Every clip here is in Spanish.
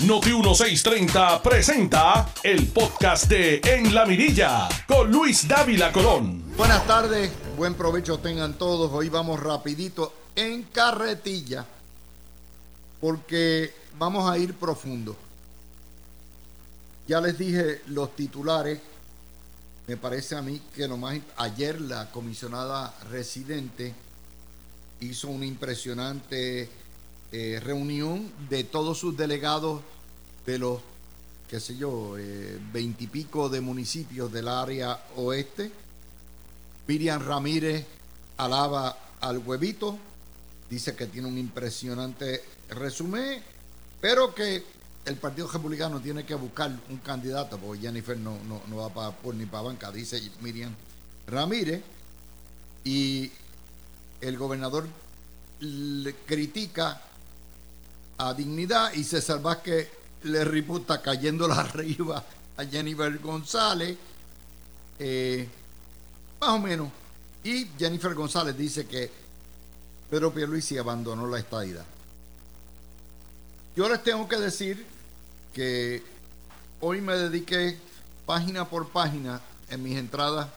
Noti 1630 presenta el podcast de En la Mirilla con Luis Dávila Colón. Buenas tardes, buen provecho tengan todos. Hoy vamos rapidito en carretilla porque vamos a ir profundo. Ya les dije los titulares. Me parece a mí que nomás ayer la comisionada residente hizo una impresionante eh, reunión de todos sus delegados de los, qué sé yo, veintipico de municipios del área oeste. Miriam Ramírez alaba al huevito, dice que tiene un impresionante resumen, pero que el Partido Republicano tiene que buscar un candidato, porque Jennifer no, no, va para, por ni para banca, dice Miriam Ramírez, y el gobernador critica a Dignidad y César Vázquez le riputa cayendo la arriba a Jennifer González, eh, más o menos. Y Jennifer González dice que Pedro Pierluisi abandonó la estadidad. Yo les tengo que decir que hoy me dediqué página por página en mis entradas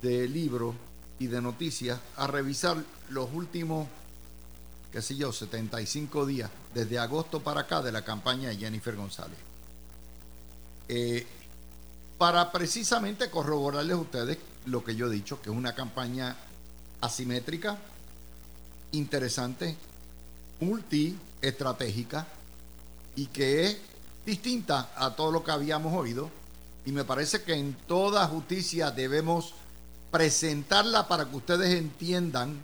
de libros y de noticias a revisar los últimos qué sé yo, 75 días, desde agosto para acá, de la campaña de Jennifer González. Eh, para precisamente corroborarles a ustedes lo que yo he dicho, que es una campaña asimétrica, interesante, multiestratégica y que es distinta a todo lo que habíamos oído. Y me parece que en toda justicia debemos presentarla para que ustedes entiendan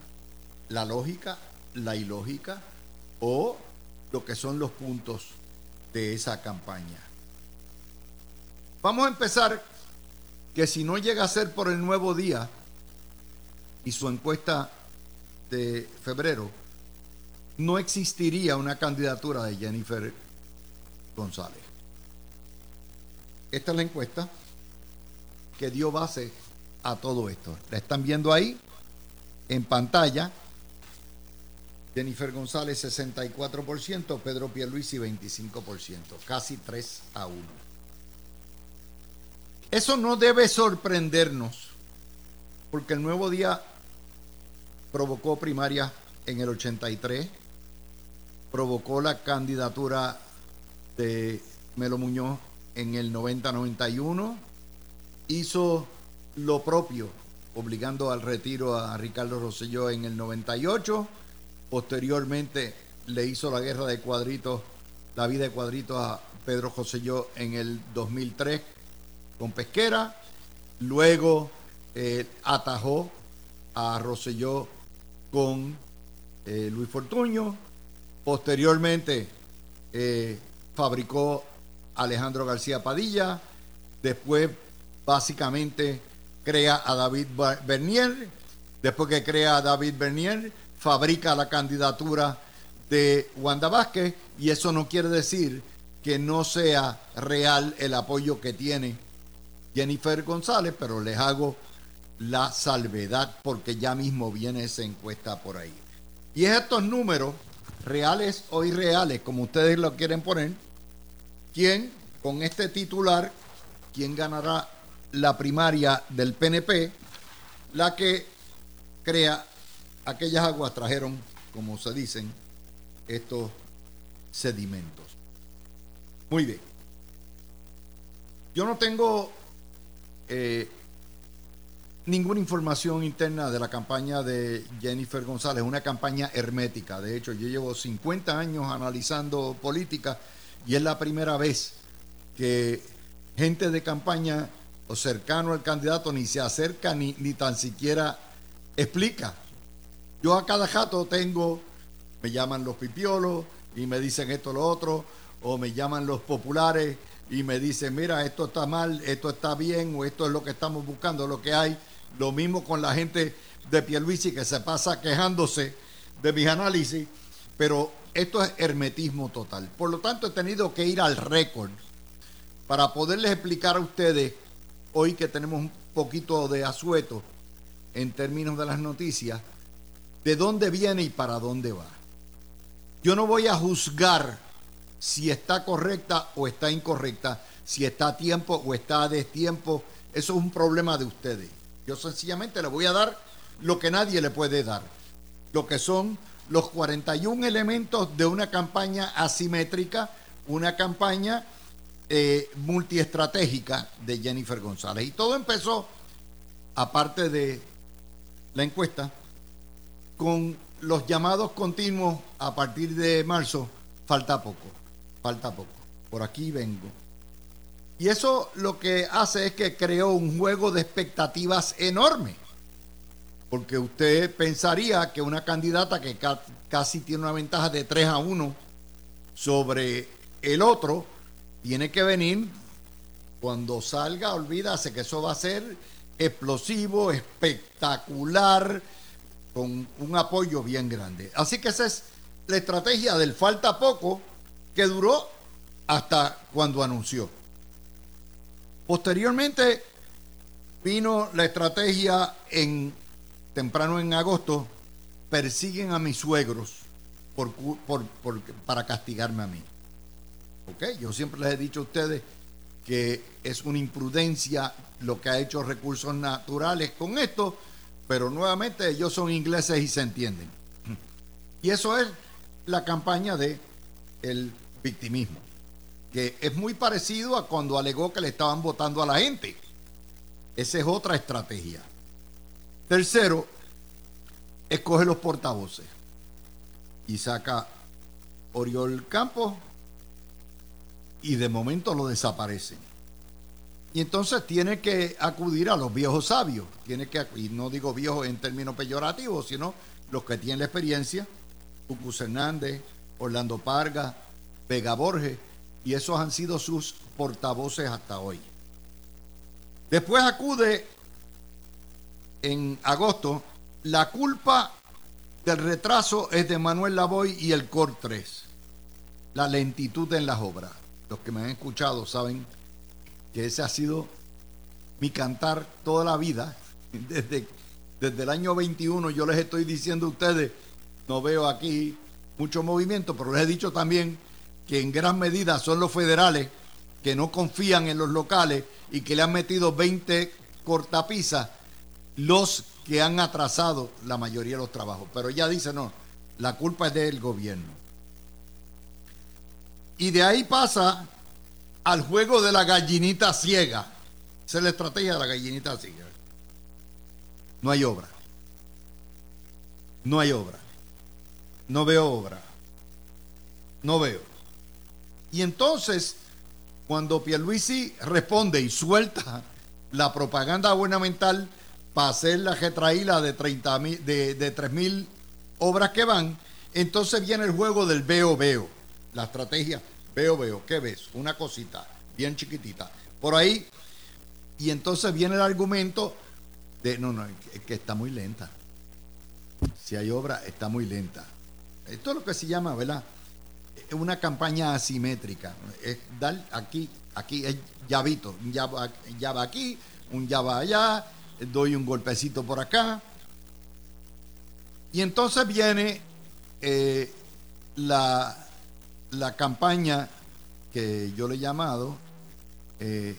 la lógica la ilógica o lo que son los puntos de esa campaña. Vamos a empezar que si no llega a ser por el nuevo día y su encuesta de febrero, no existiría una candidatura de Jennifer González. Esta es la encuesta que dio base a todo esto. La están viendo ahí en pantalla. Jennifer González 64%, Pedro Pierluisi 25%, casi 3 a 1. Eso no debe sorprendernos, porque el nuevo día provocó primaria en el 83, provocó la candidatura de Melo Muñoz en el 90-91, hizo lo propio, obligando al retiro a Ricardo Rosselló en el 98 Posteriormente le hizo la guerra de cuadritos, la vida de cuadritos a Pedro Joselló en el 2003 con Pesquera. Luego eh, atajó a Rosselló con eh, Luis Fortuño. Posteriormente eh, fabricó Alejandro García Padilla. Después básicamente crea a David Bernier. Después que crea a David Bernier, fabrica la candidatura de Wanda Vázquez y eso no quiere decir que no sea real el apoyo que tiene Jennifer González, pero les hago la salvedad porque ya mismo viene esa encuesta por ahí. Y es estos números, reales o irreales, como ustedes lo quieren poner, quién con este titular, quién ganará la primaria del PNP, la que crea aquellas aguas trajeron, como se dicen, estos sedimentos. Muy bien. Yo no tengo eh, ninguna información interna de la campaña de Jennifer González, una campaña hermética. De hecho, yo llevo 50 años analizando política y es la primera vez que gente de campaña o cercano al candidato ni se acerca ni, ni tan siquiera explica yo a cada jato tengo, me llaman los pipiolos y me dicen esto lo otro, o me llaman los populares y me dicen, mira, esto está mal, esto está bien, o esto es lo que estamos buscando, lo que hay. Lo mismo con la gente de Pierluisi que se pasa quejándose de mis análisis, pero esto es hermetismo total. Por lo tanto, he tenido que ir al récord para poderles explicar a ustedes, hoy que tenemos un poquito de asueto en términos de las noticias, de dónde viene y para dónde va. Yo no voy a juzgar si está correcta o está incorrecta, si está a tiempo o está a destiempo. Eso es un problema de ustedes. Yo sencillamente le voy a dar lo que nadie le puede dar, lo que son los 41 elementos de una campaña asimétrica, una campaña eh, multiestratégica de Jennifer González. Y todo empezó, aparte de la encuesta, con los llamados continuos a partir de marzo, falta poco, falta poco. Por aquí vengo. Y eso lo que hace es que creó un juego de expectativas enorme. Porque usted pensaría que una candidata que casi tiene una ventaja de 3 a 1 sobre el otro, tiene que venir cuando salga, olvídase que eso va a ser explosivo, espectacular, con un apoyo bien grande. Así que esa es la estrategia del falta poco que duró hasta cuando anunció. Posteriormente vino la estrategia en temprano en agosto, persiguen a mis suegros por, para castigarme a mí. ¿Ok? Yo siempre les he dicho a ustedes que es una imprudencia lo que ha hecho recursos naturales con esto, pero nuevamente ellos son ingleses y se entienden. Y eso es la campaña de el victimismo, que es muy parecido a cuando alegó que le estaban votando a la gente. Esa es otra estrategia. Tercero, escoge los portavoces y saca Oriol Campos y de momento lo desaparecen. Y entonces tiene que acudir a los viejos sabios, tiene que, y no digo viejos en términos peyorativos, sino los que tienen la experiencia, Cucus Hernández, Orlando Parga, Vega Borges, y esos han sido sus portavoces hasta hoy. Después acude en agosto, la culpa del retraso es de Manuel Lavoy y el COR 3, la lentitud en las obras. Los que me han escuchado saben que ese ha sido mi cantar toda la vida. Desde, desde el año 21 yo les estoy diciendo a ustedes, no veo aquí mucho movimiento, pero les he dicho también que en gran medida son los federales que no confían en los locales y que le han metido 20 cortapisas los que han atrasado la mayoría de los trabajos. Pero ella dice, no, la culpa es del gobierno. Y de ahí pasa al juego de la gallinita ciega. Esa es la estrategia de la gallinita ciega. No hay obra. No hay obra. No veo obra. No veo. Y entonces, cuando Pierluisi responde y suelta la propaganda gubernamental para hacer la retraíla de, 30 de, de 3 mil obras que van, entonces viene el juego del veo, veo. La estrategia Veo, veo, ¿qué ves? Una cosita bien chiquitita. Por ahí, y entonces viene el argumento de, no, no, es que está muy lenta. Si hay obra, está muy lenta. Esto es lo que se llama, ¿verdad? Una campaña asimétrica. Es dar aquí, aquí es llavito, un llave, aquí, un llave allá, doy un golpecito por acá. Y entonces viene eh, la la campaña que yo le he llamado eh,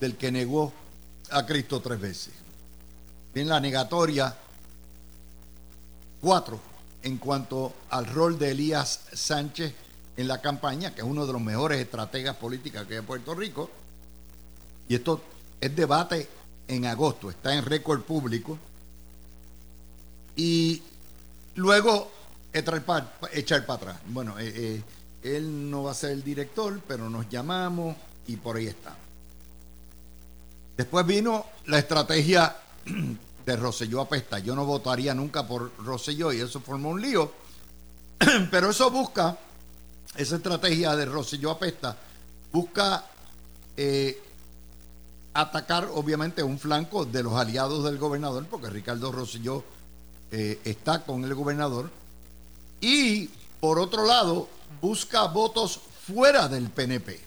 del que negó a Cristo tres veces. Bien, la negatoria cuatro en cuanto al rol de Elías Sánchez en la campaña, que es uno de los mejores estrategas políticas que hay en Puerto Rico. Y esto es debate en agosto, está en récord público. Y luego echar para atrás. Bueno, eh, eh él no va a ser el director, pero nos llamamos y por ahí está. Después vino la estrategia de Roselló Apesta. Yo no votaría nunca por Roselló y eso formó un lío. Pero eso busca, esa estrategia de Roselló Apesta, busca eh, atacar obviamente un flanco de los aliados del gobernador, porque Ricardo Roselló eh, está con el gobernador. Y por otro lado, busca votos fuera del PNP.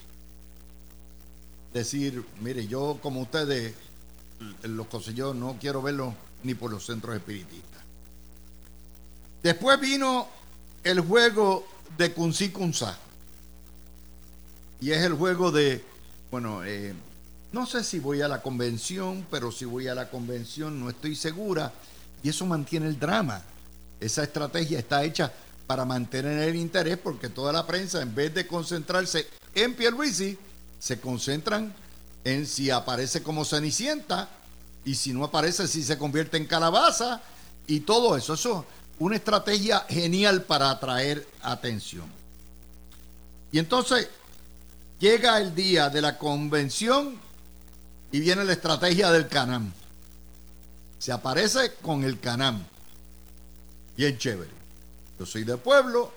Decir, mire, yo como ustedes, los consejos no quiero verlo ni por los centros espiritistas. Después vino el juego de Kunsi Kunsa. Y es el juego de, bueno, eh, no sé si voy a la convención, pero si voy a la convención no estoy segura. Y eso mantiene el drama. Esa estrategia está hecha para mantener el interés porque toda la prensa, en vez de concentrarse en Pierluisi, se concentran en si aparece como Cenicienta y si no aparece, si se convierte en calabaza y todo eso. Eso es una estrategia genial para atraer atención. Y entonces llega el día de la convención y viene la estrategia del Canam. Se aparece con el Canam. Bien chévere. Yo soy de pueblo,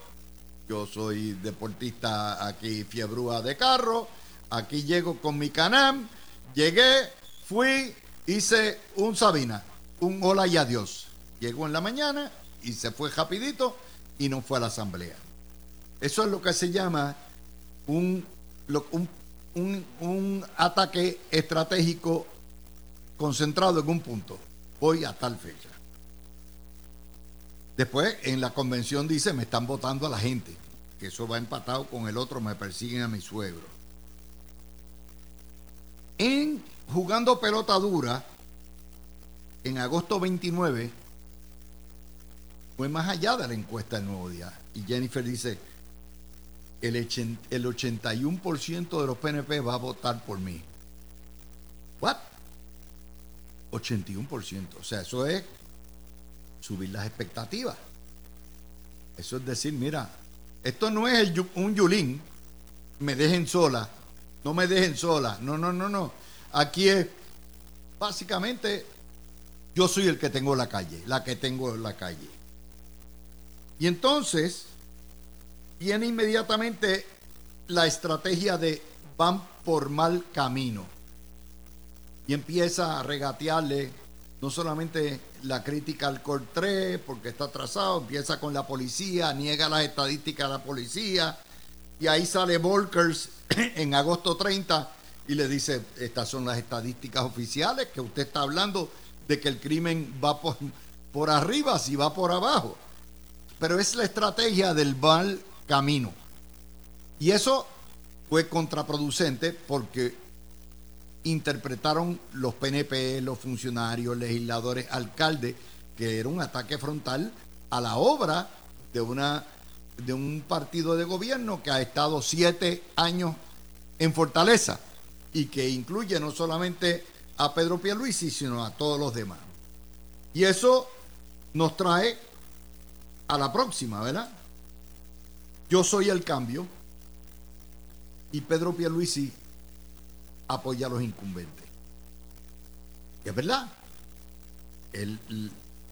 yo soy deportista aquí, fiebrúa de carro. Aquí llego con mi Canam. Llegué, fui, hice un Sabina, un hola y adiós. Llegó en la mañana y se fue rapidito y no fue a la asamblea. Eso es lo que se llama un, un, un, ataque estratégico concentrado en un punto. Voy a tal fecha. Después en la convención dice, me están votando a la gente, que eso va empatado con el otro, me persiguen a mi suegro. En jugando pelota dura, en agosto 29, fue más allá de la encuesta del nuevo día. Y Jennifer dice, el, el 81% de los PNP va a votar por mí. ¿What? 81%. O sea, eso es subir las expectativas. Eso es decir, mira, esto no es un yulín, me dejen sola, no me dejen sola, no, no, no, no. Aquí es, básicamente, yo soy el que tengo la calle, la que tengo la calle. Y entonces, viene inmediatamente la estrategia de van por mal camino. Y empieza a regatearle no solamente la crítica al COR 3 porque está atrasado, empieza con la policía, niega las estadísticas de la policía, y ahí sale Volkers en agosto 30 y le dice, estas son las estadísticas oficiales, que usted está hablando de que el crimen va por, por arriba, si va por abajo. Pero es la estrategia del mal camino. Y eso fue contraproducente porque interpretaron los PNP, los funcionarios, legisladores, alcaldes, que era un ataque frontal a la obra de, una, de un partido de gobierno que ha estado siete años en Fortaleza y que incluye no solamente a Pedro Pierluisi, sino a todos los demás. Y eso nos trae a la próxima, ¿verdad? Yo soy el cambio y Pedro Pierluisi apoya a los incumbentes. es verdad.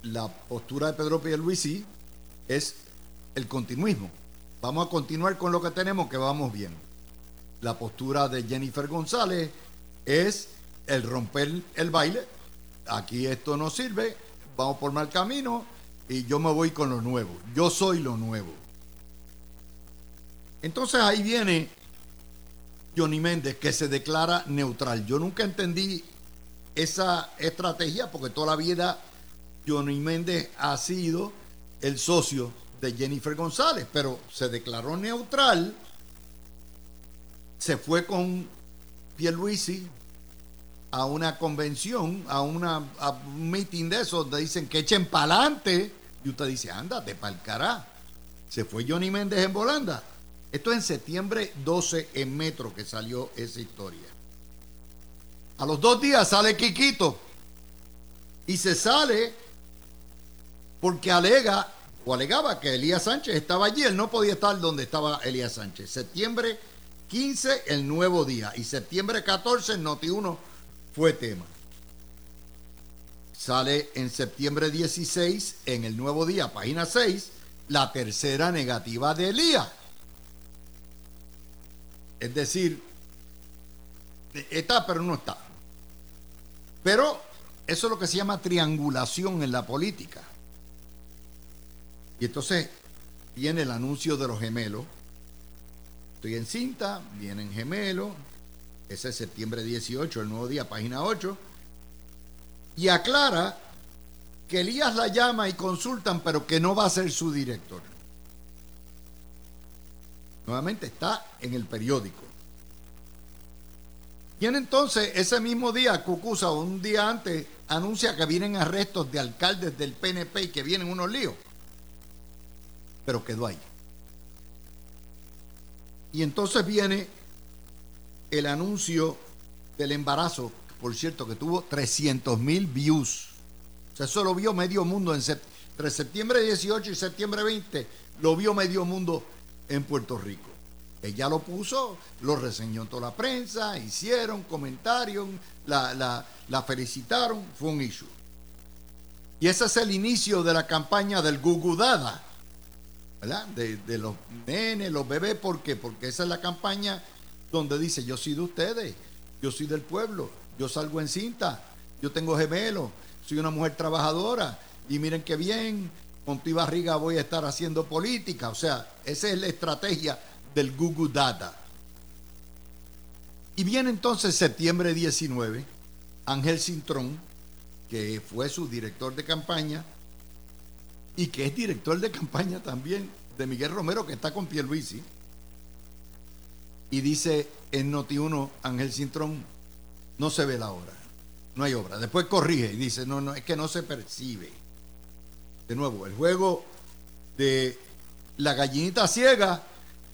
la postura de Pedro Pierluisi es el continuismo. Vamos a continuar con lo que tenemos, que vamos bien. La postura de Jennifer González es el romper el baile. Aquí esto no sirve, vamos por mal camino y yo me voy con lo nuevo. Yo soy lo nuevo. Entonces ahí viene Johnny Méndez, que se declara neutral. Yo nunca entendí esa estrategia porque toda la vida Johnny Méndez ha sido el socio de Jennifer González, pero se declaró neutral, se fue con Pierluisi a una convención, a, una, un meeting de esos donde dicen que echen para adelante y usted dice, ándate para el cará. Se fue Johnny Méndez en volanda esto es en septiembre 12 en Metro que salió esa historia. A los dos días sale Quiquito y se sale porque alega o alegaba que Elías Sánchez estaba allí. Él no podía estar donde estaba Elías Sánchez. Septiembre 15, el nuevo día. Y septiembre 14, el Noti 1 fue tema. Sale en septiembre 16, en el nuevo día, página 6, la tercera negativa de Elías. Es decir, está pero no está. Pero eso es lo que se llama triangulación en la política. Y entonces viene el anuncio de los gemelos. Estoy en cinta, vienen gemelos. Ese es septiembre 18, el nuevo día, página 8. Y aclara que Elías la llama y consultan, pero que no va a ser su director. Nuevamente está en el periódico. Y entonces, ese mismo día, Cucusa, un día antes, anuncia que vienen arrestos de alcaldes del PNP y que vienen unos líos. Pero quedó ahí. Y entonces viene el anuncio del embarazo, por cierto, que tuvo 300 mil views. O sea, eso lo vio medio mundo en entre septiembre 18 y septiembre 20, lo vio medio mundo en Puerto Rico. Ella lo puso, lo reseñó en toda la prensa, hicieron comentarios, la, felicitaron, fue un issue. Y ese es el inicio de la campaña del Gugudada, ¿verdad? De, de los nenes, los bebés, ¿por qué? Porque esa es la campaña donde dice, yo soy de ustedes, yo soy del pueblo, yo salgo en cinta, yo tengo gemelos, soy una mujer trabajadora, y miren qué bien, con tu barriga voy a estar haciendo política. O sea, esa es la estrategia del Google Data. Y viene entonces septiembre 19, Ángel Cintrón, que fue su director de campaña y que es director de campaña también de Miguel Romero, que está con Pierluisi. Y dice en Noti1, Ángel Cintrón, no se ve la obra, no hay obra. Después corrige y dice, no, no, es que no se percibe. De nuevo, el juego de la gallinita ciega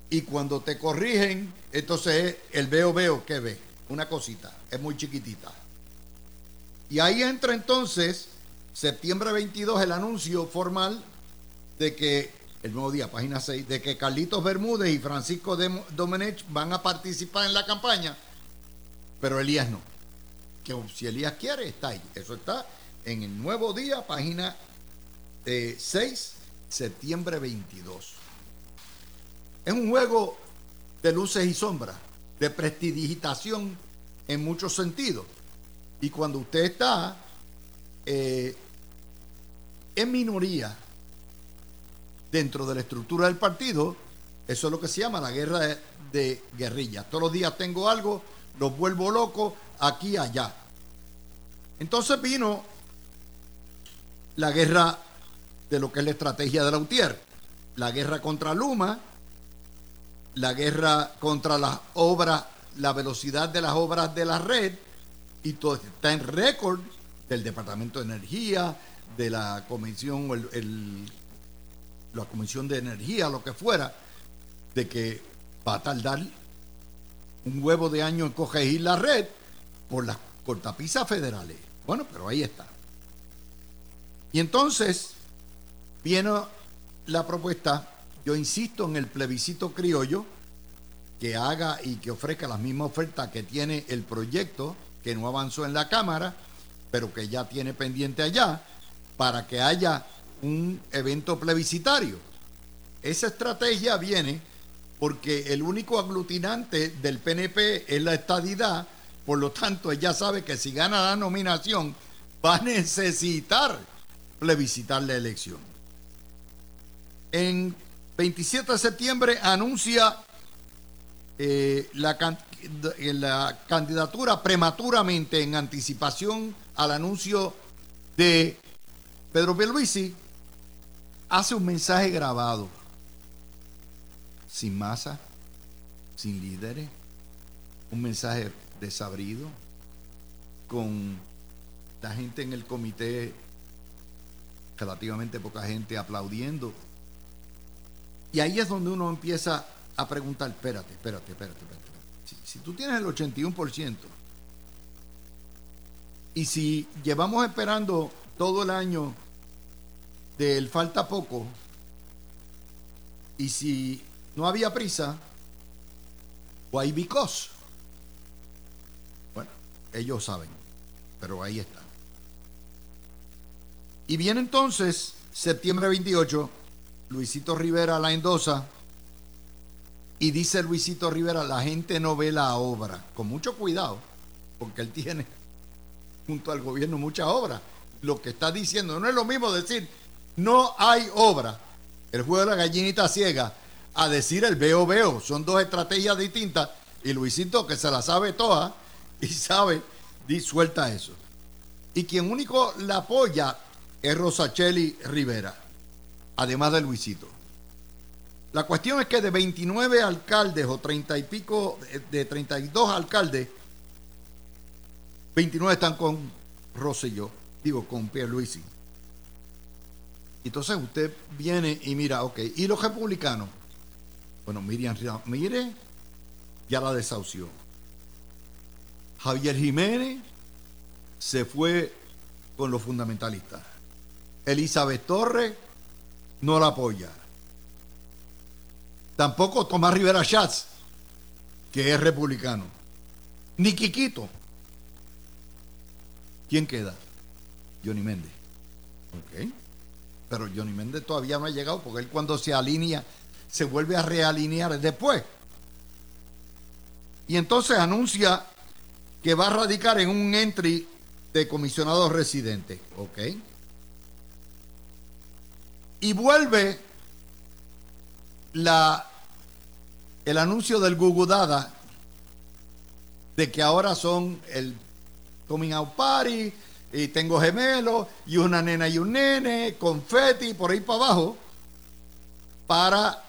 y cuando te corrigen, entonces el veo veo que ve, una cosita, es muy chiquitita. Y ahí entra entonces, septiembre 22, el anuncio formal de que, el nuevo día, página 6, de que Carlitos Bermúdez y Francisco Domenech van a participar en la campaña, pero Elías no. Que si Elías quiere, está ahí. Eso está en el nuevo día, página 6, eh, septiembre 22. Es un juego de luces y sombras, de prestidigitación en muchos sentidos. Y cuando usted está eh, en minoría dentro de la estructura del partido, eso es lo que se llama la guerra de, de guerrilla. Todos los días tengo algo, los vuelvo locos aquí y allá. Entonces vino la guerra de lo que es la estrategia de la UTIER, la guerra contra Luma, la guerra contra las obras, la velocidad de las obras de la red, y todo está en récord del Departamento de Energía, de la Comisión, la Comisión de Energía, lo que fuera, de que va a tardar un huevo de año en corregir la red por las cortapisas federales. Bueno, pero ahí está. Y entonces viene la propuesta yo insisto en el plebiscito criollo que haga y que ofrezca las mismas ofertas que tiene el proyecto que no avanzó en la Cámara, pero que ya tiene pendiente allá, para que haya un evento plebiscitario. Esa estrategia viene porque el único aglutinante del PNP es la estadidad, por lo tanto ella sabe que si gana la nominación va a necesitar plebiscitar la elección. En 27 de septiembre anuncia eh, la, candidatura prematuramente en anticipación al anuncio de Pedro Pierluisi, hace un mensaje grabado, sin masa, sin líderes, un mensaje desabrido, con la gente en el comité, relativamente poca gente aplaudiendo y ahí es donde uno empieza a preguntar, espérate, espérate, espérate, espérate. Si, tú tienes el 81% y si llevamos esperando todo el año del falta poco y si no había prisa, why because? Bueno, ellos saben, pero ahí está. Y viene entonces septiembre 28 Luisito Rivera la endosa y dice Luisito Rivera, la gente no ve la obra, con mucho cuidado, porque él tiene junto al gobierno mucha obra. Lo que está diciendo no es lo mismo decir, no hay obra, el juego de la gallinita ciega, a decir el veo veo, son dos estrategias distintas y Luisito que se la sabe toda y sabe, disuelta eso. Y quien único la apoya es Rosacheli Rivera además de Luisito. La cuestión es que de 29 alcaldes o 30 y pico, de 32 alcaldes, 29 están con Rosselló, digo, con Pierluisi. Entonces usted viene y mira, ok, ¿y los republicanos? Bueno, Miriam, mire, ya la desahució. Javier Jiménez se fue con los fundamentalistas. Elizabeth Torres no la apoya. Tampoco Tomás Rivera Schatz, que es republicano. Ni Quiquito. ¿Quién queda? Johnny Méndez. Ok. Pero Johnny Méndez todavía no ha llegado porque él cuando se alinea, se vuelve a realinear después. Y entonces anuncia que va a radicar en un entry de comisionado residente. Ok. Y vuelve la, el anuncio del Gugudada de que ahora son el coming out party y tengo gemelos y una nena y un nene, confeti por ahí para abajo, para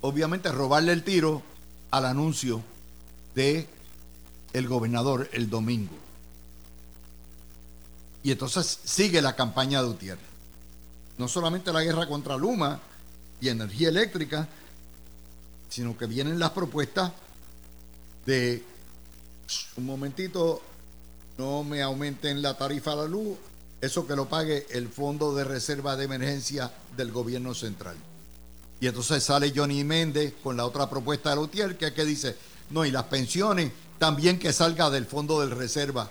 obviamente robarle el tiro al anuncio de el gobernador el domingo. Y entonces sigue la campaña de Utier. No solamente la guerra contra Luma y energía eléctrica, sino que vienen las propuestas de un momentito, no me aumenten la tarifa a la luz, eso que lo pague el Fondo de Reserva de Emergencia del Gobierno Central. Y entonces sale Johnny Méndez con la otra propuesta de Lutier, que, que dice, no, y las pensiones también que salga del Fondo de Reserva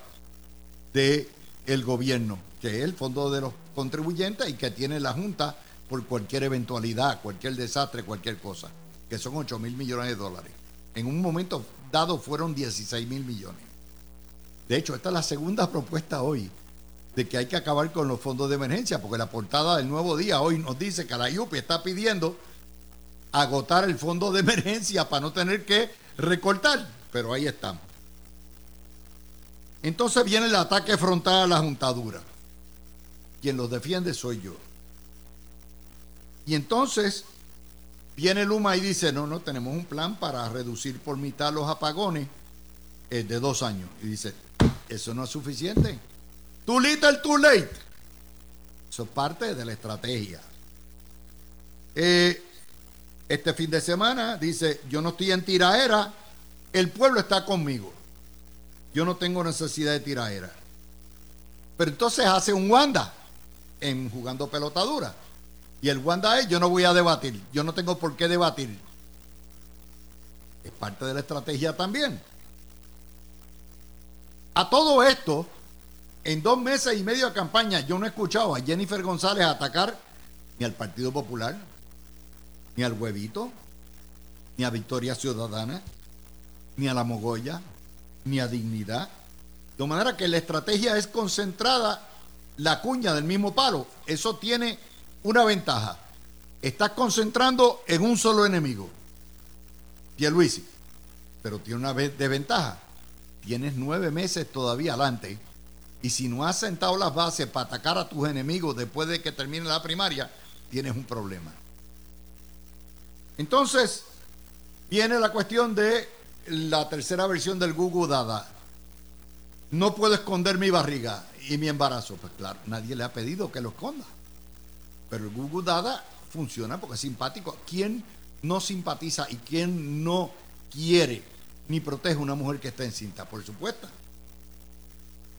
del el gobierno, que es el fondo de los contribuyentes y que tiene la Junta por cualquier eventualidad, cualquier desastre, cualquier cosa, que son 8 mil millones de dólares. En un momento dado fueron 16 mil millones. De hecho, esta es la segunda propuesta hoy de que hay que acabar con los fondos de emergencia, porque la portada del nuevo día hoy nos dice que la IUPI está pidiendo agotar el fondo de emergencia para no tener que recortar, pero ahí estamos. Entonces viene el ataque frontal a la juntadura. Quien los defiende soy yo. Y entonces viene Luma y dice, no, no, tenemos un plan para reducir por mitad los apagones eh, de dos años. Y dice, eso no es suficiente. Too little, too late. Eso es parte de la estrategia. Eh, este fin de semana dice, yo no estoy en tiraera, el pueblo está conmigo. Yo no tengo necesidad de tiraera. Pero entonces hace un Wanda en jugando pelotadura. Y el Wanda es, yo no voy a debatir, yo no tengo por qué debatir. Es parte de la estrategia también. A todo esto, en dos meses y medio de campaña, yo no he escuchado a Jennifer González atacar ni al Partido Popular, ni al Huevito, ni a Victoria Ciudadana, ni a la Mogoya, ni a Dignidad. De manera que la estrategia es concentrada la cuña del mismo palo. Eso tiene una ventaja. Estás concentrando en un solo enemigo, Pierluisi, pero tiene una desventaja. Tienes nueve meses todavía adelante y si no has sentado las bases para atacar a tus enemigos después de que termine la primaria, tienes un problema. Entonces, viene la cuestión de la tercera versión del Google Dada. No puedo esconder mi barriga y mi embarazo. Pues claro, nadie le ha pedido que lo esconda. Pero el Google Dada funciona porque es simpático. ¿Quién no simpatiza y quién no quiere ni protege a una mujer que está encinta? Por supuesto.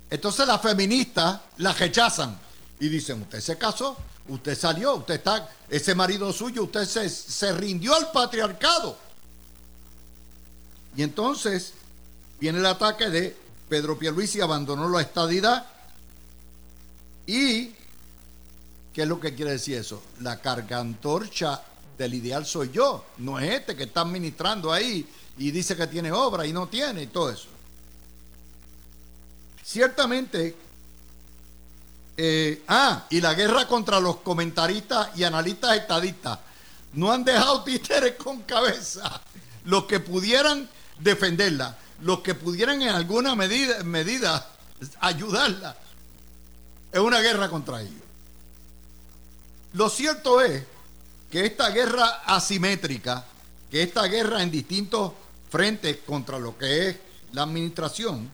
Entonces las feministas la rechazan y dicen, usted se casó, usted salió, usted está, ese marido suyo, usted se, se rindió al patriarcado. Y entonces viene el ataque de Pedro Pierluisi abandonó la estadidad y ¿Qué es lo que quiere decir eso? La cargantorcha del ideal soy yo, no es este que está administrando ahí y dice que tiene obra y no tiene y todo eso. Ciertamente, eh, ah, y la guerra contra los comentaristas y analistas estadistas no han dejado títeres con cabeza. Los que pudieran defenderla, los que pudieran en alguna medida, ayudarla, es una guerra contra ellos. Lo cierto es que esta guerra asimétrica, que esta guerra en distintos frentes contra lo que es la administración,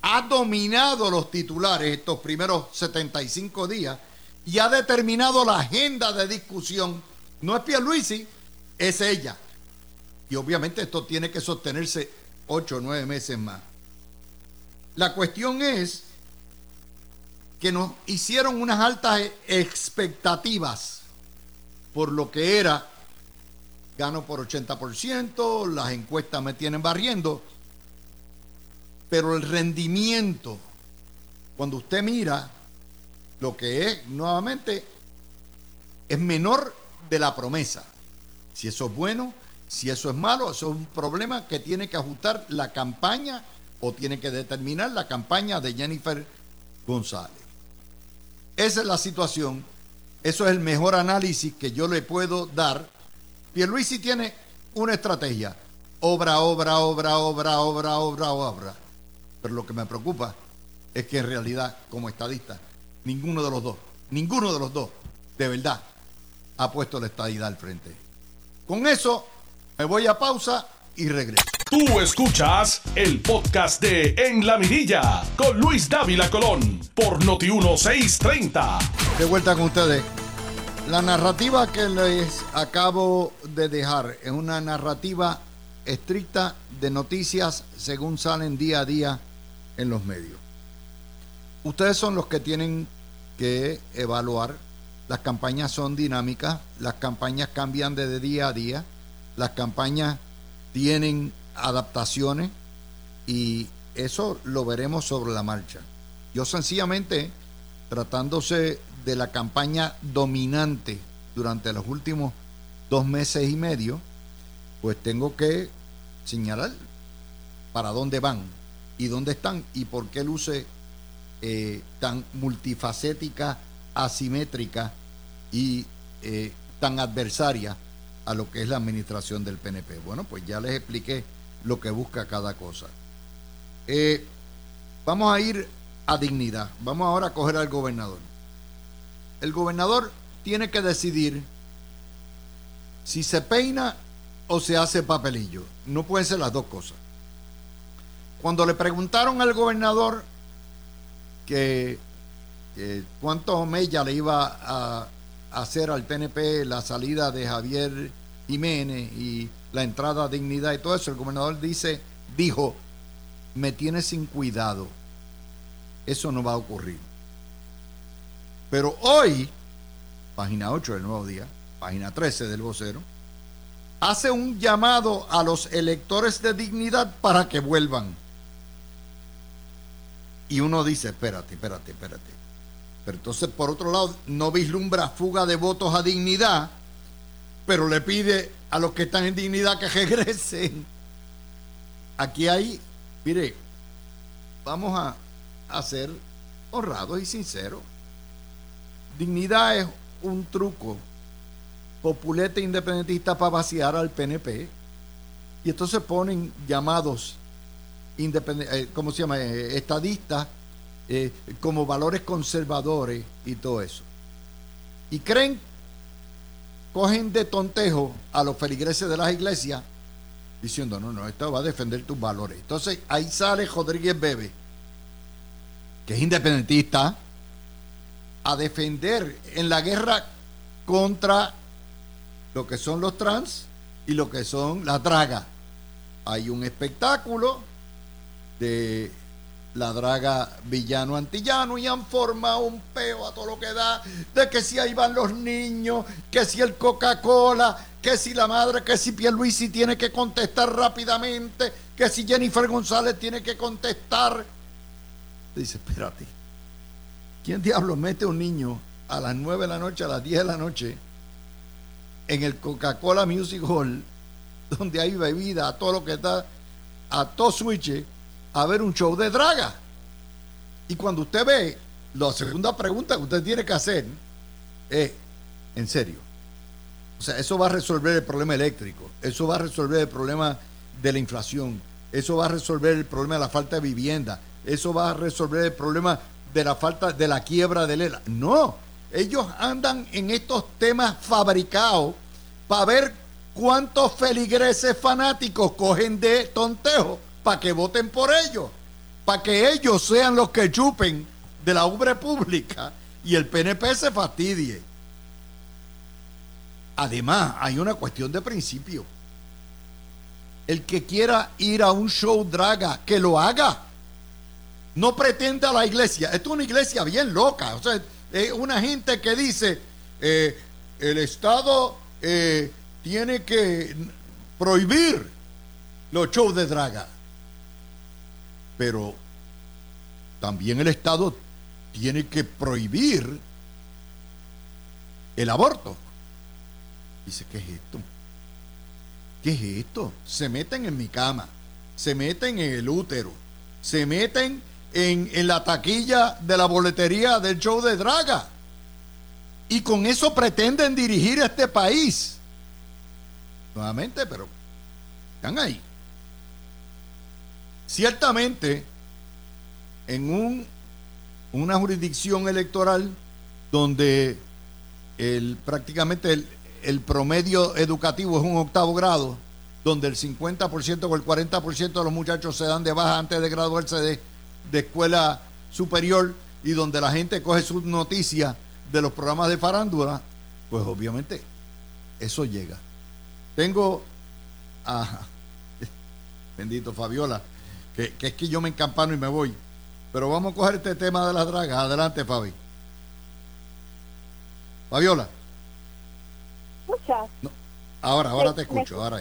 ha dominado los titulares estos primeros 75 días y ha determinado la agenda de discusión. No es Pierluisi, es ella. Y obviamente esto tiene que sostenerse ocho o nueve meses más. La cuestión es que nos hicieron unas altas expectativas por lo que era gano por 80%, las encuestas me tienen barriendo, pero el rendimiento, cuando usted mira lo que es, nuevamente, es menor de la promesa. Si eso es bueno, si eso es malo, eso es un problema que tiene que ajustar la campaña o tiene que determinar la campaña de Jennifer González. Esa es la situación. Eso es el mejor análisis que yo le puedo dar. Pierluisi tiene una estrategia. Obra, obra, obra, obra, obra, obra, obra. Pero lo que me preocupa es que en realidad, como estadista, ninguno de los dos, ninguno de los dos, de verdad, ha puesto la estadidad al frente. Con eso, me voy a pausa y regreso. Tú escuchas el podcast de En la Mirilla con Luis Dávila Colón por Noti 1630. De vuelta con ustedes. La narrativa que les acabo de dejar es una narrativa estricta de noticias según salen día a día en los medios. Ustedes son los que tienen que evaluar. Las campañas son dinámicas, las campañas cambian de día a día, las campañas tienen adaptaciones y eso lo veremos sobre la marcha. Yo sencillamente, tratándose de la campaña dominante durante los últimos dos meses y medio, pues tengo que señalar para dónde van y dónde están y por qué luce eh, tan multifacética, asimétrica y eh, tan adversaria a lo que es la administración del PNP. Bueno, pues ya les expliqué lo que busca cada cosa. Eh, vamos a ir a dignidad. Vamos ahora a coger al gobernador. El gobernador tiene que decidir si se peina o se hace papelillo. No pueden ser las dos cosas. Cuando le preguntaron al gobernador que, cuánto mella le iba a hacer al PNP la salida de Javier Jiménez y la entrada a dignidad y todo eso, el gobernador dice, dijo, me tiene sin cuidado. Eso no va a ocurrir. Pero hoy, página 8 del nuevo día, página 13 del vocero, hace un llamado a los electores de dignidad para que vuelvan. Y uno dice, espérate, espérate, espérate. Pero entonces, por otro lado, no vislumbra fuga de votos a dignidad, pero le pide a los que están en dignidad que regresen. Aquí hay, mire, vamos a, ser honrados y sinceros. Dignidad es un truco populete independentista para vaciar al PNP. Y entonces ponen llamados eh, ¿cómo se llama? Eh, estadistas eh, como valores conservadores y todo eso. Y creen, cogen de tontejo a los feligreses de las iglesias diciendo, no, no, esto va a defender tus valores. Entonces ahí sale Rodríguez Bebe, que es independentista, a defender en la guerra contra lo que son los trans y lo que son las dragas. Hay un espectáculo de la draga villano antillano y han formado un peo a todo lo que da de que si ahí van los niños, que si el Coca-Cola, que si la madre, que si Pierluisi tiene que contestar rápidamente, que si Jennifer González tiene que contestar. Dice, espérate, ¿quién diablo mete un niño a las 9 de la noche, a las 10 de la noche, en el Coca-Cola Music Hall, donde hay bebida, a todo lo que está, a todo switch? A ver un show de draga. Y cuando usted ve, la segunda pregunta que usted tiene que hacer es, en serio, o sea, eso va a resolver el problema eléctrico, eso va a resolver el problema de la inflación, eso va a resolver el problema de la falta de vivienda, eso va a resolver el problema de la falta de la quiebra del ELA. No, ellos andan en estos temas fabricados para ver cuántos feligreses fanáticos cogen de tontejo para que voten por ellos. para que ellos sean los que chupen de la obra pública y el PNP se fastidie. Además, hay una cuestión de principio. El que quiera ir a un show draga, que lo haga. No pretenda la iglesia. Esto es una iglesia bien loca. O sea, es una gente que dice, eh, el Estado eh, tiene que prohibir los shows de draga. Pero también el Estado tiene que prohibir el aborto. Dice, ¿qué es esto? ¿Qué es esto? Se meten en mi cama, se meten en el útero, se meten en, en la taquilla de la boletería del show de Draga. Y con eso pretenden dirigir este país. Nuevamente, pero están ahí. Ciertamente, en un, una jurisdicción electoral donde el, prácticamente el, el promedio educativo es un octavo grado, donde el 50% o el 40% de los muchachos se dan de baja antes de graduarse de, de escuela superior y donde la gente coge sus noticias de los programas de farándula, pues obviamente eso llega. Tengo a, bendito Fabiola, que, que es que yo me encampano y me voy. Pero vamos a coger este tema de las dragas. Adelante, Fabi. Fabiola. ahora, ahora te escucho. Ahora.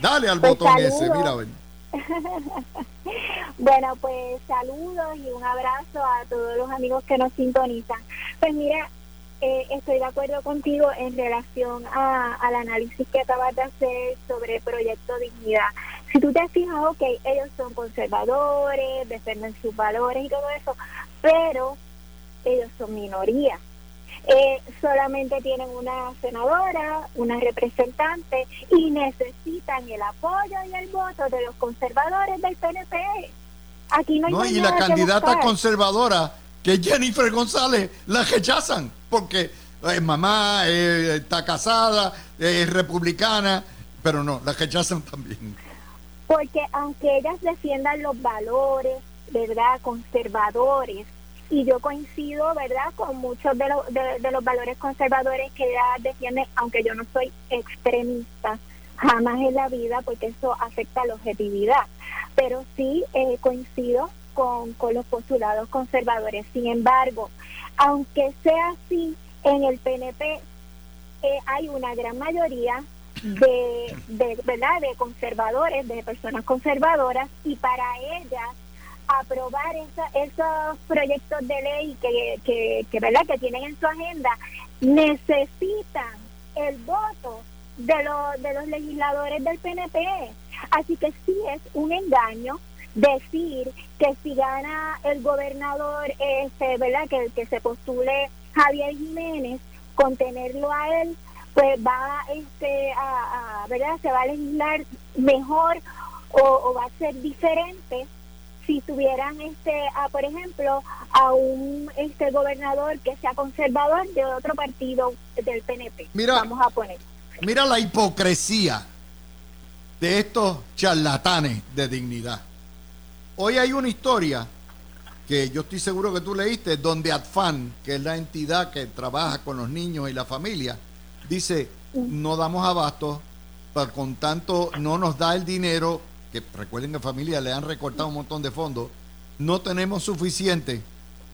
Dale al pues botón ese, mira, ven. bueno, pues saludos y un abrazo a todos los amigos que nos sintonizan. Pues mira, eh, estoy de acuerdo contigo en relación a, al análisis que acabas de hacer sobre el Proyecto Dignidad. Si tú te fijas, ok, ellos son conservadores, defienden sus valores y todo eso, pero ellos son minoría. Eh, solamente tienen una senadora, una representante y necesitan el apoyo y el voto de los conservadores del PNP. Aquí no hay y la candidata conservadora, que es Jennifer González, la rechazan porque es mamá, está casada, es republicana, pero no, la rechazan también. Porque aunque ellas defiendan los valores, ¿verdad?, conservadores, y yo coincido, ¿verdad?, con muchos de, de, los valores conservadores que ella defiende, aunque yo no soy extremista jamás en la vida, porque eso afecta a la objetividad. Pero sí eh, coincido con, con los postulados conservadores. Sin embargo, aunque sea así, en el PNP eh, hay una gran mayoría de, ¿verdad? de conservadores, de personas conservadoras, y para ellas aprobar esos proyectos de ley que, que, ¿verdad? que tienen en su agenda necesitan el voto de, los de los legisladores del PNP. Así que sí es un engaño decir que si gana el gobernador, este, ¿verdad? Que, que se postule Javier Jiménez, contenerlo a él, pues va este, a, ¿verdad? Se va a legislar mejor o, va a ser diferente si tuvieran este a, por ejemplo a un este gobernador que sea conservador de otro partido del PNP mira, vamos a poner. Mira la hipocresía de estos charlatanes de dignidad. Hoy hay una historia que yo estoy seguro que tú leíste donde ADFAN que es la entidad que trabaja con los niños y la familia dice no damos abasto con tanto no nos da el dinero que recuerden que familia le han recortado un montón de fondos, no tenemos suficiente.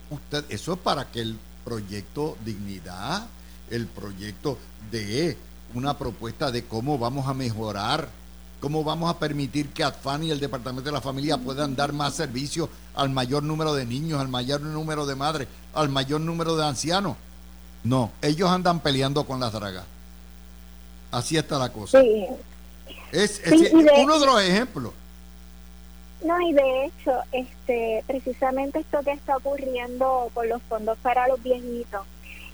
Usted, eso es para que el proyecto Dignidad, el proyecto de una propuesta de cómo vamos a mejorar, cómo vamos a permitir que ADFAN y el Departamento de la Familia puedan dar más servicios al mayor número de niños, al mayor número de madres, al mayor número de ancianos. No, ellos andan peleando con las dragas. Así está la cosa. Es, uno de los ejemplos. No, y de hecho, este, precisamente esto que está ocurriendo con los fondos para los viejitos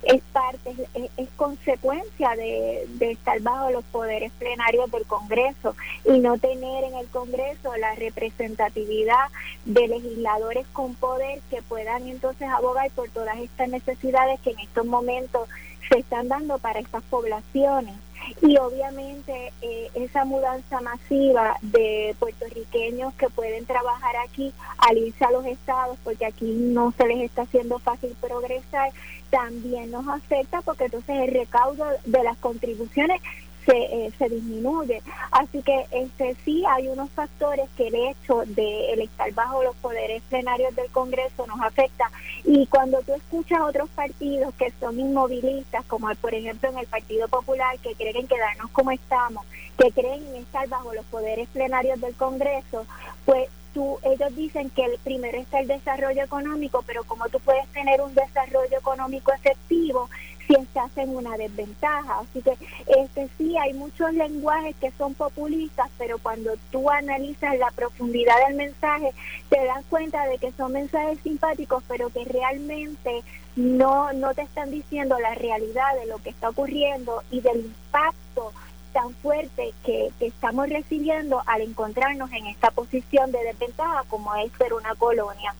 es parte, es, consecuencia de, de, estar bajo los poderes plenarios del Congreso y no tener en el Congreso la representatividad de legisladores con poder que puedan entonces abogar por todas estas necesidades que en estos momentos se están dando para estas poblaciones. y obviamente eh, esa mudanza masiva de puertorriqueños que pueden trabajar aquí al irse a los estados porque aquí no se les está haciendo fácil progresar también nos afecta porque entonces el recaudo de las contribuciones se, eh, se disminuye. Así que este sí hay unos factores que el hecho de el estar bajo los poderes plenarios del Congreso nos afecta. Y cuando tú escuchas otros partidos que son inmovilistas, como por ejemplo en el Partido Popular, que creen quedarnos como estamos, que creen en estar bajo los poderes plenarios del Congreso, pues tú, ellos dicen que el primero está el desarrollo económico, pero como tú puedes tener un desarrollo económico efectivo si estás en una desventaja. Así que este sí hay muchos lenguajes que son populistas, pero cuando tú analizas la profundidad del mensaje, te das cuenta de que son mensajes simpáticos, pero que realmente no no te están diciendo la realidad de lo que está ocurriendo y del impacto tan fuerte que, estamos recibiendo al encontrarnos en esta posición de desventaja como es ser una colonia.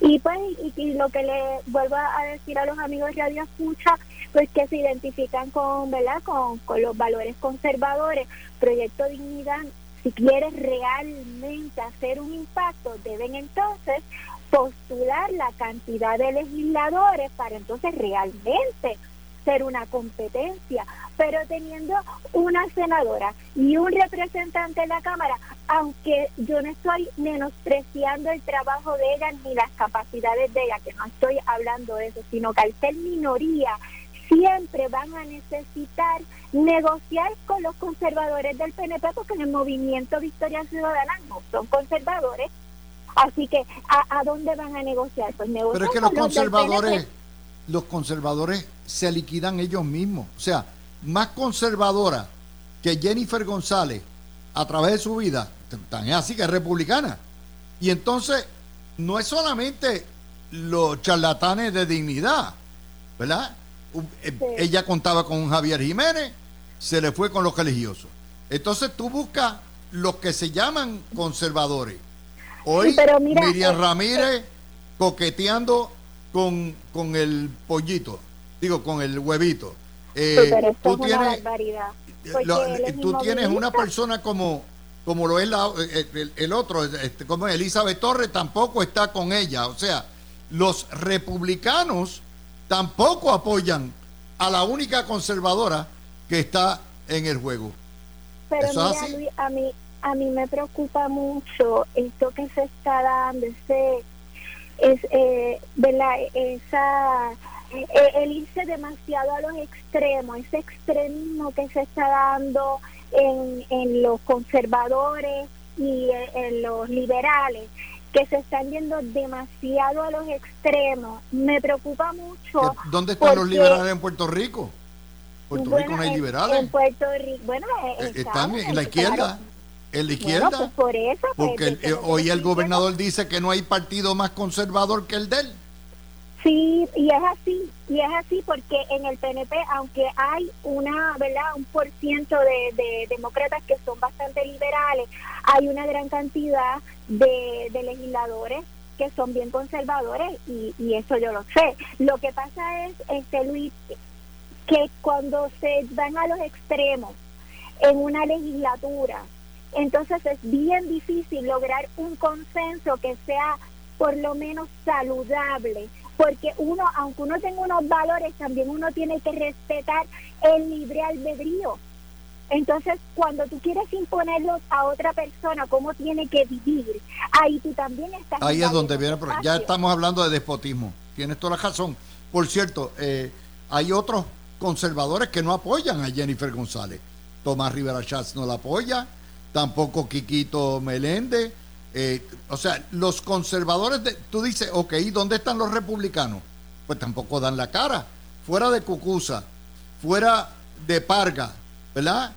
Y pues y, lo que le vuelvo a decir a los amigos Radio Escucha, pues que se identifican con, ¿verdad? Con, con los valores conservadores, Proyecto Dignidad, si quieres realmente hacer un impacto, deben entonces postular la cantidad de legisladores para entonces realmente ser una competencia, pero teniendo una senadora y un representante en la Cámara, aunque yo no estoy menospreciando el trabajo de ella ni las capacidades de ella, que no estoy hablando de eso, sino que al ser minoría, siempre van a necesitar negociar con los conservadores del PNP, porque en el movimiento Victoria Ciudadana no son conservadores. Así que, ¿a, dónde van a negociar? Pues negociar Pero es que los conservadores los conservadores se liquidan ellos mismos. O sea, más conservadora que Jennifer González a través de su vida, tan así que es republicana. Y entonces, no es solamente los charlatanes de dignidad, ¿verdad? Eh, ella contaba con Javier Jiménez, se le fue con los religiosos. Entonces tú buscas los que se llaman conservadores. Hoy Miriam eh, Ramírez coqueteando con, con el pollito, digo, con el huevito. Eh, tú tienes, tú tienes una persona como como lo es la, eh, el, otro, este, como Elizabeth Torres, tampoco está con ella. O sea, los republicanos tampoco apoyan a la única conservadora que está en el juego. Pero mira, a mí, a mí me preocupa mucho esto que se está dando, ese es eh, ¿verdad? esa eh, el irse demasiado a los extremos, ese extremismo que se está dando en, en los conservadores y en, los liberales, que se están yendo demasiado a los extremos, me preocupa mucho. ¿Dónde están los liberales en Puerto Rico? Puerto Rico no hay liberales. En Puerto Rico, bueno, eh, están en la izquierda en la izquierda. Pues, por eso, pues, porque hoy el gobernador dice que no hay partido más conservador que el de él. Sí, y es así, y es así porque en el PNP, aunque hay una, ¿verdad? Un por ciento de, demócratas que son bastante liberales, hay una gran cantidad de, legisladores que son bien conservadores y, y eso yo lo sé. Lo que pasa es, este Luis, que cuando se van a los extremos en una legislatura, entonces es bien difícil lograr un consenso que sea por lo menos saludable, porque uno, aunque uno tenga unos valores, también uno tiene que respetar el libre albedrío. Entonces, cuando tú quieres imponerlos a otra persona cómo tiene que vivir, ahí tú también estás... Ahí es donde viene, ya estamos hablando de despotismo, tienes toda la razón. Por cierto, eh, hay otros conservadores que no apoyan a Jennifer González. Tomás Rivera Schatz no la apoya, tampoco Quiquito Meléndez. Eh, o sea, los conservadores, de, tú dices, ok, ¿dónde están los republicanos? Pues tampoco dan la cara. Fuera de Cucusa, fuera de Parga, ¿verdad?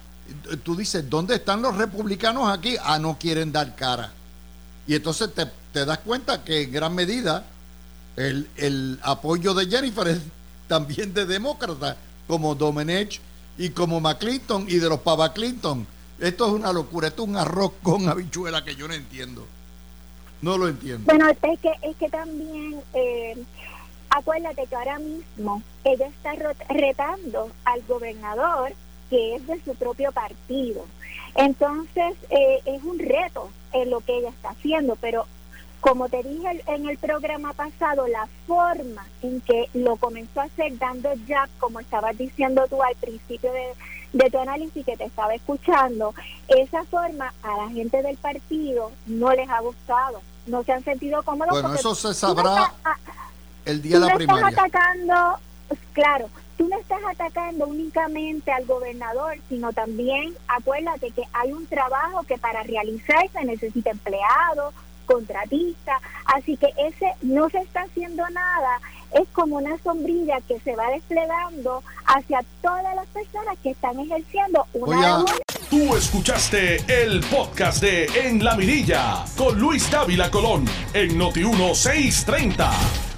Tú dices, ¿dónde están los republicanos aquí? Ah, no quieren dar cara. Y entonces te, das cuenta que en gran medida el, el apoyo de Jennifer es también de demócratas, como Domenech y como McClinton y de los Pava Clinton. Esto es una locura, esto es un arroz con habichuela que yo no entiendo. No lo entiendo. Bueno, es que, es que también, eh, acuérdate que ahora mismo ella está retando al gobernador, que es de su propio partido. Entonces, eh, es un reto en lo que ella está haciendo, pero como te dije en el programa pasado, la forma en que lo comenzó a hacer dando ya, como estabas diciendo tú al principio de, tu análisis que te estaba escuchando, esa forma a la gente del partido no les ha gustado, no se han sentido cómodos. Bueno, eso se sabrá el día de la primaria. Estás atacando, claro, tú no estás atacando únicamente al gobernador, sino también acuérdate que hay un trabajo que para realizarse necesita empleados, contratista, así que ese no se está haciendo nada, es como una sombrilla que se va desplegando hacia todas las personas que están ejerciendo una Tú escuchaste el podcast de En la Mirilla con Luis Dávila Colón en Noti 1630.